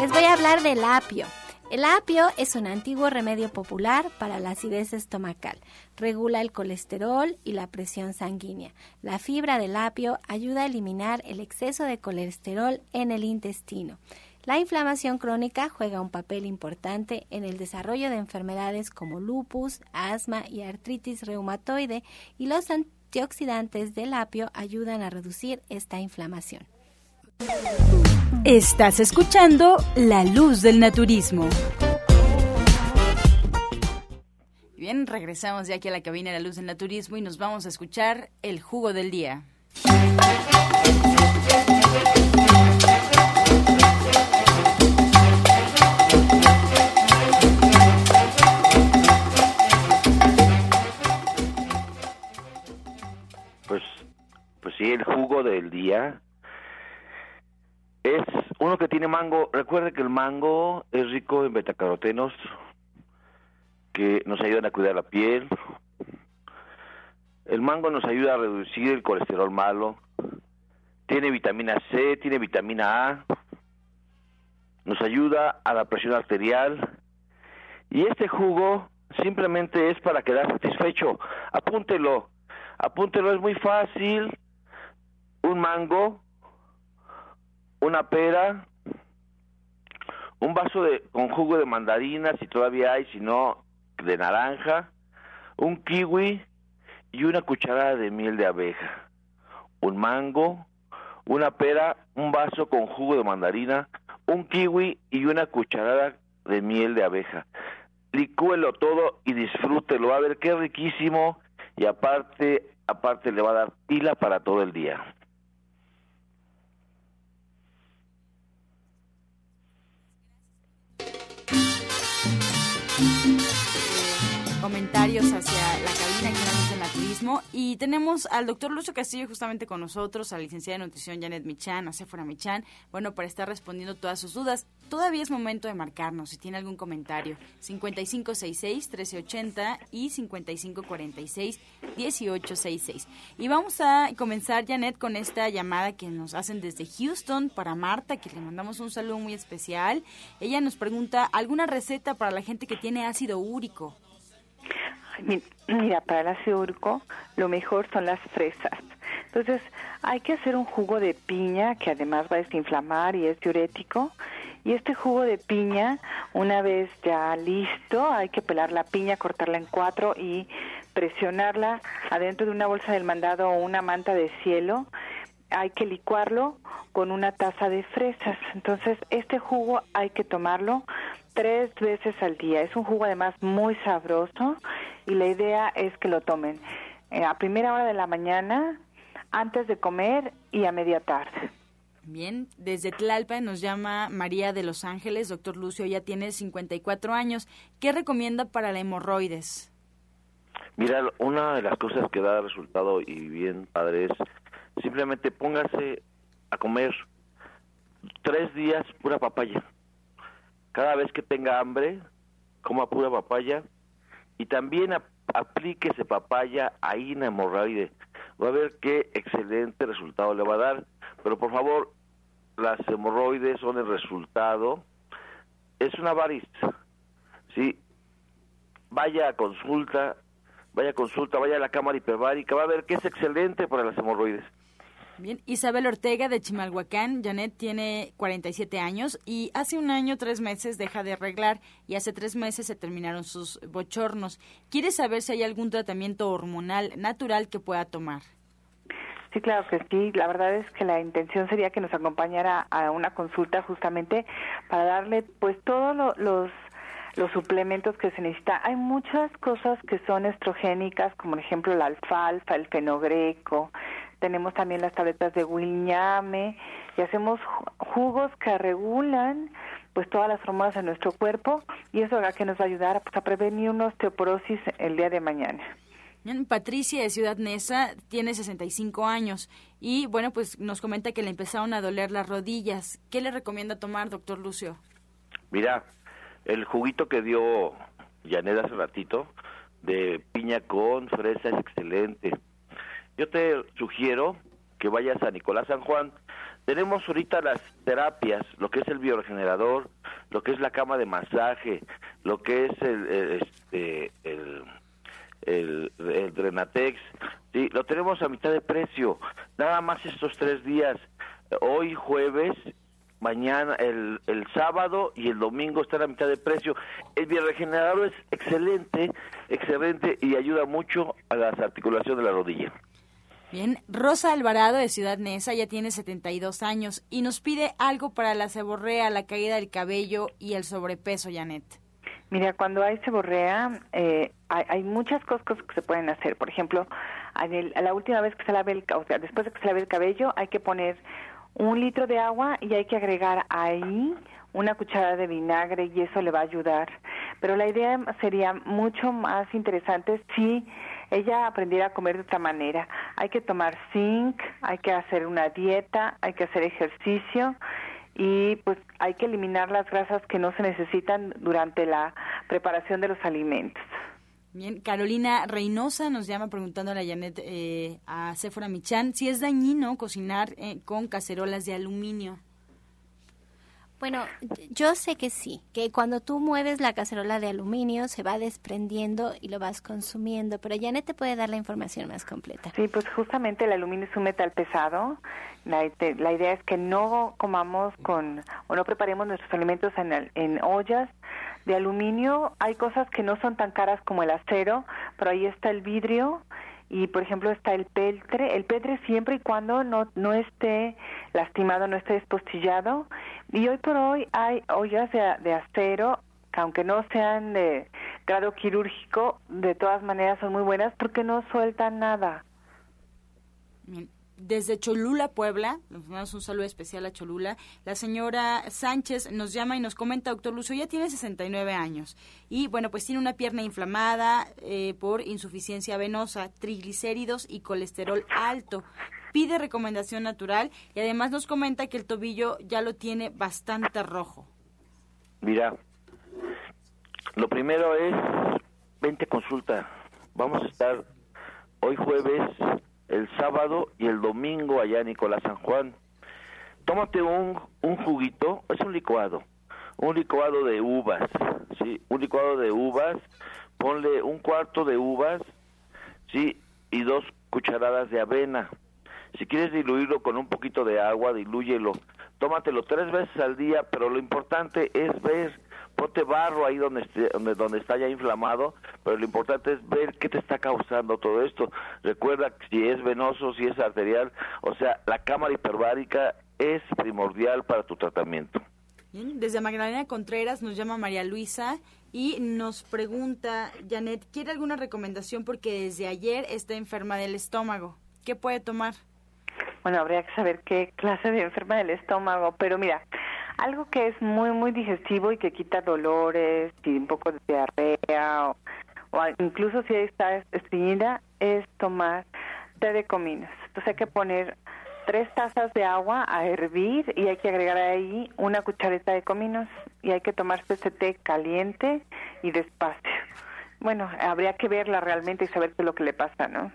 Les voy a hablar del apio. El apio es un antiguo remedio popular para la acidez estomacal. Regula el colesterol y la presión sanguínea. La fibra del apio ayuda a eliminar el exceso de colesterol en el intestino. La inflamación crónica juega un papel importante en el desarrollo de enfermedades como lupus, asma y artritis reumatoide y los antioxidantes del apio ayudan a reducir esta inflamación. Estás escuchando La Luz del Naturismo. Bien, regresamos ya aquí a la cabina de La Luz del Naturismo y nos vamos a escuchar el jugo del día. Pues, pues sí, el jugo del día es uno que tiene mango. Recuerde que el mango es rico en betacarotenos que nos ayudan a cuidar la piel. El mango nos ayuda a reducir el colesterol malo. Tiene vitamina C, tiene vitamina A. Nos ayuda a la presión arterial. Y este jugo simplemente es para quedar satisfecho. Apúntelo. Apúntelo, es muy fácil. Un mango, una pera, un vaso de con jugo de mandarina si todavía hay, si no de naranja, un kiwi y una cucharada de miel de abeja. Un mango, una pera, un vaso con jugo de mandarina, un kiwi y una cucharada de miel de abeja. Licúelo todo y disfrútelo, a ver qué riquísimo y aparte aparte le va a dar pila para todo el día. Thank you. Comentarios hacia la cabina que nos en la turismo. Y tenemos al doctor Lucio Castillo justamente con nosotros, a la licenciada de nutrición Janet Michan, a Sephora Michan, bueno, para estar respondiendo todas sus dudas. Todavía es momento de marcarnos si tiene algún comentario. 5566-1380 y 5546-1866. Y vamos a comenzar, Janet, con esta llamada que nos hacen desde Houston para Marta, que le mandamos un saludo muy especial. Ella nos pregunta, ¿alguna receta para la gente que tiene ácido úrico? Mira, para el ácido lo mejor son las fresas. Entonces hay que hacer un jugo de piña que además va a desinflamar y es diurético y este jugo de piña, una vez ya listo, hay que pelar la piña, cortarla en cuatro y presionarla adentro de una bolsa del mandado o una manta de cielo. Hay que licuarlo con una taza de fresas. Entonces, este jugo hay que tomarlo tres veces al día. Es un jugo además muy sabroso y la idea es que lo tomen eh, a primera hora de la mañana, antes de comer y a media tarde. Bien, desde Tlalpa nos llama María de Los Ángeles. Doctor Lucio, ya tiene 54 años. ¿Qué recomienda para la hemorroides? Mira, una de las cosas que da resultado y bien padre es simplemente póngase a comer tres días pura papaya. Cada vez que tenga hambre, coma pura papaya y también aplíquese papaya ahí en hemorroide. Va a ver qué excelente resultado le va a dar. Pero por favor, las hemorroides son el resultado. Es una variz. ¿sí? Vaya a consulta, vaya a consulta, vaya a la cámara hiperbárica, va a ver que es excelente para las hemorroides. Bien, Isabel Ortega de Chimalhuacán, Janet tiene 47 años y hace un año, tres meses deja de arreglar y hace tres meses se terminaron sus bochornos. Quiere saber si hay algún tratamiento hormonal natural que pueda tomar. Sí, claro que sí. La verdad es que la intención sería que nos acompañara a una consulta justamente para darle pues todos los los suplementos que se necesita. Hay muchas cosas que son estrogénicas, como por ejemplo la alfalfa, el fenogreco. Tenemos también las tabletas de Williame y hacemos jugos que regulan pues todas las hormonas de nuestro cuerpo y eso que nos va a ayudar pues, a prevenir una osteoporosis el día de mañana. Patricia de Ciudad Neza tiene 65 años y bueno, pues nos comenta que le empezaron a doler las rodillas. ¿Qué le recomienda tomar, doctor Lucio? Mira, el juguito que dio Janet hace ratito de piña con fresa es excelente. Yo te sugiero que vayas a Nicolás San Juan. Tenemos ahorita las terapias, lo que es el bioregenerador, lo que es la cama de masaje, lo que es el, este, el el, el Drenatex, sí, lo tenemos a mitad de precio, nada más estos tres días, hoy jueves, mañana, el, el sábado y el domingo están a mitad de precio. El bioregenerador es excelente, excelente y ayuda mucho a la articulación de la rodilla. Bien, Rosa Alvarado de Ciudad Neza ya tiene 72 años y nos pide algo para la ceborrea, la caída del cabello y el sobrepeso, Janet. Mira, cuando hay seborrea, eh, hay, muchas cosas que se pueden hacer. Por ejemplo, la última vez que se lave el, o sea, después de que se lave el cabello, hay que poner un litro de agua y hay que agregar ahí una cucharada de vinagre y eso le va a ayudar. Pero la idea sería mucho más interesante si ella aprendiera a comer de otra manera. Hay que tomar zinc, hay que hacer una dieta, hay que hacer ejercicio y pues hay que eliminar las grasas que no se necesitan durante la preparación de los alimentos. Bien, Carolina Reynosa nos llama preguntándole a Janet, eh, a Sephora Michan, si es dañino cocinar eh, con cacerolas de aluminio. Bueno, yo sé que sí, que cuando tú mueves la cacerola de aluminio se va desprendiendo y lo vas consumiendo, pero Janet te puede dar la información más completa. Sí, pues justamente el aluminio es un metal pesado. La, la idea es que no comamos con o no preparemos nuestros alimentos en, en ollas de aluminio. Hay cosas que no son tan caras como el acero, pero ahí está el vidrio y por ejemplo está el peltre, el peltre siempre y cuando no, no esté lastimado, no esté despostillado y hoy por hoy hay ollas de acero que aunque no sean de grado quirúrgico, de todas maneras son muy buenas porque no sueltan nada. Desde Cholula, Puebla, nos mandamos un saludo especial a Cholula. La señora Sánchez nos llama y nos comenta, doctor Lucio, ya tiene 69 años y bueno, pues tiene una pierna inflamada eh, por insuficiencia venosa, triglicéridos y colesterol alto. Pide recomendación natural y además nos comenta que el tobillo ya lo tiene bastante rojo. Mira, lo primero es, vente consulta. Vamos a estar hoy jueves, el sábado y el domingo allá en Nicolás San Juan. Tómate un, un juguito, es un licuado, un licuado de uvas, ¿sí? Un licuado de uvas, ponle un cuarto de uvas, ¿sí? Y dos cucharadas de avena. Si quieres diluirlo con un poquito de agua, dilúyelo. Tómatelo tres veces al día, pero lo importante es ver ponte barro ahí donde, donde, donde está ya inflamado, pero lo importante es ver qué te está causando todo esto. Recuerda si es venoso, si es arterial, o sea, la cámara hiperbárica es primordial para tu tratamiento. desde Magdalena Contreras nos llama María Luisa y nos pregunta, Janet, ¿quiere alguna recomendación porque desde ayer está enferma del estómago? ¿Qué puede tomar? Bueno, habría que saber qué clase de enferma del estómago, pero mira, algo que es muy, muy digestivo y que quita dolores y un poco de diarrea o, incluso si está estreñida es tomar té de cominos. Entonces hay que poner tres tazas de agua a hervir y hay que agregar ahí una cuchareta de cominos y hay que tomarse ese té caliente y despacio. Bueno, habría que verla realmente y saber qué es lo que le pasa, ¿no?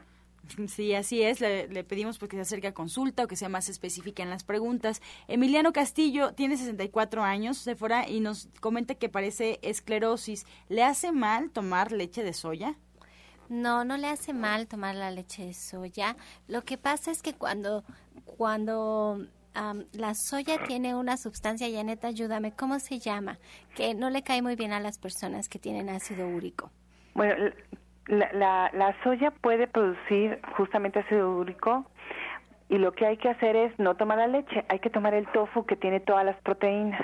Sí, así es. Le, pedimos porque se acerque a consulta o que sea más específica en las preguntas. Emiliano Castillo tiene 64 años, se fuera y nos comenta que parece esclerosis. ¿Le hace mal tomar leche de soya? No, no le hace mal tomar la leche de soya. Lo que pasa es que cuando, cuando la soya tiene una sustancia, Janet, ayúdame, ¿cómo se llama? Que no le cae muy bien a las personas que tienen ácido úrico. Bueno, la, la, soya puede producir justamente ácido úrico y lo que hay que hacer es no tomar la leche, hay que tomar el tofu que tiene todas las proteínas.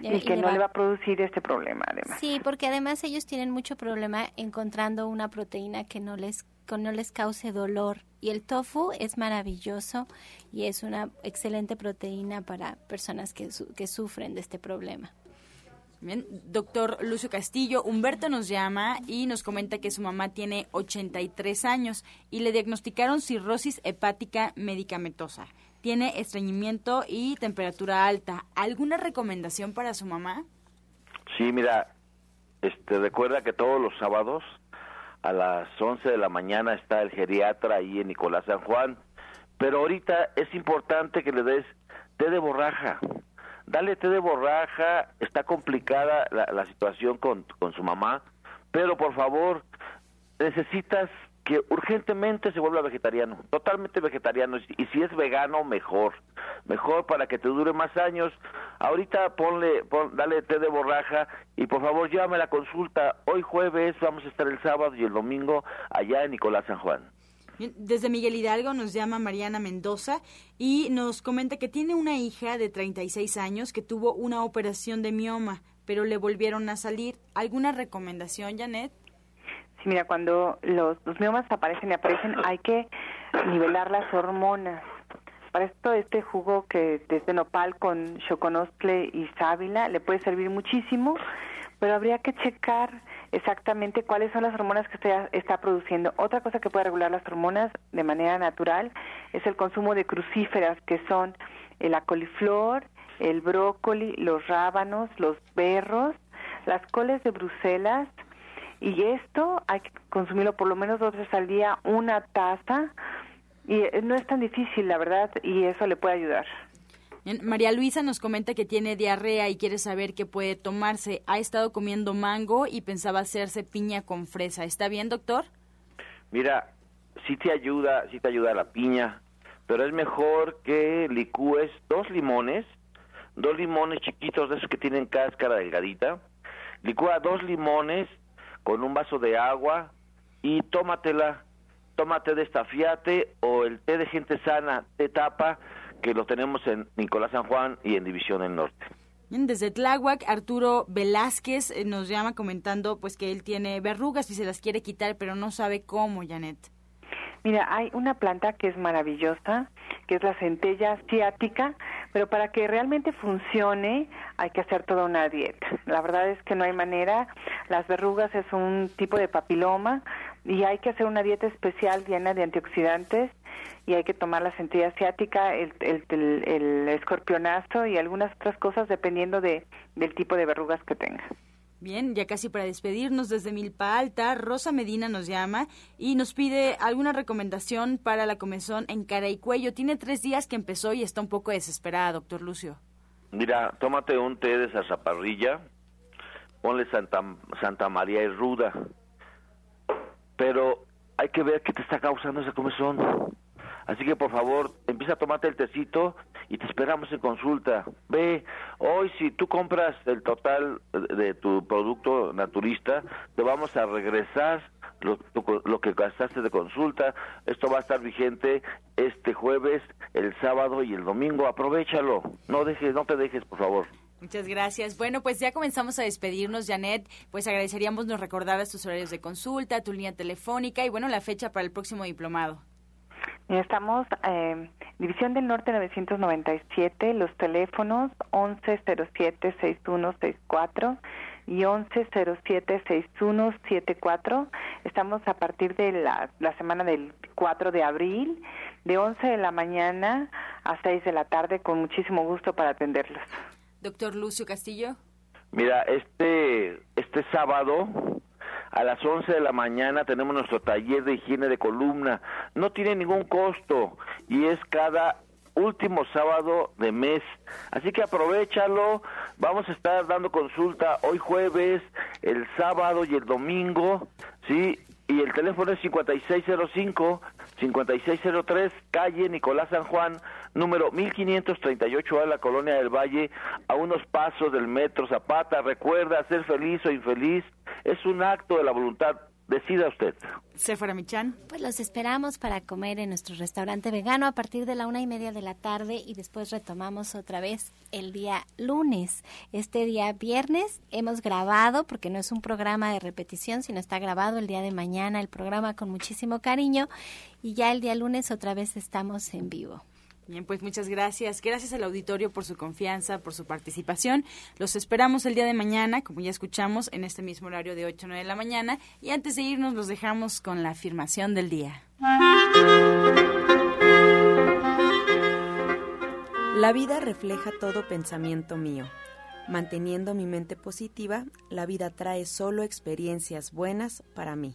Y, que no le va a producir este problema, además. Sí, porque además ellos tienen mucho problema encontrando una proteína que no les, que no les cause dolor. Y el tofu es maravilloso y es una excelente proteína para personas que, que sufren de este problema. Bien, doctor Lucio Castillo, Humberto nos llama y nos comenta que su mamá tiene 83 años y le diagnosticaron cirrosis hepática medicamentosa. Tiene estreñimiento y temperatura alta. ¿Alguna recomendación para su mamá? Sí, mira, este, recuerda que todos los sábados a las 11 de la mañana está el geriatra ahí en Nicolás San Juan, pero ahorita es importante que le des té de borraja dale té de borraja, está complicada la, situación con, con su mamá, pero por favor, necesitas que urgentemente se vuelva vegetariano, totalmente vegetariano, y si es vegano, mejor, mejor para que te dure más años. Ahorita ponle, dale té de borraja y por favor llévame la consulta. Hoy jueves vamos a estar el sábado y el domingo allá en Nicolás San Juan desde Miguel Hidalgo nos llama Mariana Mendoza y nos comenta que tiene una hija de 36 años que tuvo una operación de mioma, pero le volvieron a salir. ¿Alguna recomendación, Janet? Sí, mira, cuando los, miomas aparecen y aparecen, hay que nivelar las hormonas. Para esto, este jugo que desde nopal con choconostle y sábila le puede servir muchísimo, pero habría que checar exactamente cuáles son las hormonas que usted está produciendo. Otra cosa que puede regular las hormonas de manera natural es el consumo de crucíferas, que son la coliflor, el brócoli, los rábanos, los berros, las coles de Bruselas, y esto hay que consumirlo por lo menos dos veces al día, una taza, y eh, no es tan difícil, la verdad, y eso le puede ayudar. María Luisa nos comenta que tiene diarrea y quiere saber qué puede tomarse. Ha estado comiendo mango y pensaba hacerse piña con fresa. ¿Está bien, doctor? Mira, sí te ayuda, sí te ayuda la piña, pero es mejor que licúes dos limones, dos limones chiquitos de esos que tienen cáscara delgadita. Licúa dos limones con un vaso de agua y tómatela. Tómate de estafiate o el té de gente sana, te tapa que lo tenemos en Nicolás San Juan y en División del Norte. Desde Tláhuac, Arturo Velázquez eh, nos llama comentando pues que él tiene verrugas y se las quiere quitar, pero no sabe cómo, Janet. Mira, hay una planta que es maravillosa, que es la centella asiática, pero para que realmente funcione hay que hacer toda una dieta. La verdad es que no hay manera. Las verrugas es un tipo de papiloma y hay que hacer una dieta especial llena de antioxidantes y hay que tomar la centella asiática, el, el, el, escorpionazo y algunas otras cosas dependiendo de, del tipo de verrugas que tenga. Bien, ya casi para despedirnos desde Milpa Alta, Rosa Medina nos llama y nos pide alguna recomendación para la comezón en cara y cuello. Tiene tres días que empezó y está un poco desesperada, doctor Lucio. Mira, tómate un té de zarzaparrilla, ponle Santa, Santa María y Ruda, pero hay que ver qué te está causando esa comezón. Así que por favor, empieza a tomarte el tecito y te esperamos en consulta. Ve, hoy si tú compras el total de tu producto naturista, te vamos a regresar lo, lo, que gastaste de consulta. Esto va a estar vigente este jueves, el sábado y el domingo. Aprovechalo. No dejes, no te dejes, por favor. Muchas gracias. Bueno, pues ya comenzamos a despedirnos, Janet. Pues agradeceríamos nos recordaras tus horarios de consulta, tu línea telefónica y bueno, la fecha para el próximo diplomado. Estamos eh, División del Norte 997, los teléfonos 1107-6164 y 1107-6174. Estamos a partir de la, la semana del 4 de abril, de 11 de la mañana a 6 de la tarde, con muchísimo gusto para atenderlos. Doctor Lucio Castillo. Mira, este, este sábado a las 11 de la mañana tenemos nuestro taller de higiene de columna. No tiene ningún costo y es cada último sábado de mes. Así que aprovechalo. Vamos a estar dando consulta hoy jueves, el sábado y el domingo, ¿sí? Y el teléfono es 5605-5603, calle Nicolás San Juan, número 1538 a la Colonia del Valle, a unos pasos del Metro Zapata. Recuerda, ser feliz o infeliz es un acto de la voluntad Decida usted. Sephora Michan. Pues los esperamos para comer en nuestro restaurante vegano a partir de la una y media de la tarde y después retomamos otra vez el día lunes. Este día viernes hemos grabado, porque no es un programa de repetición, sino está grabado el día de mañana el programa con muchísimo cariño y ya el día lunes otra vez estamos en vivo. Bien, pues muchas gracias. Gracias al auditorio por su confianza, por su participación. Los esperamos el día de mañana, como ya escuchamos, en este mismo horario de 8 a 9 de la mañana. Y antes de irnos, los dejamos con la afirmación del día. La vida refleja todo pensamiento mío. Manteniendo mi mente positiva, la vida trae solo experiencias buenas para mí.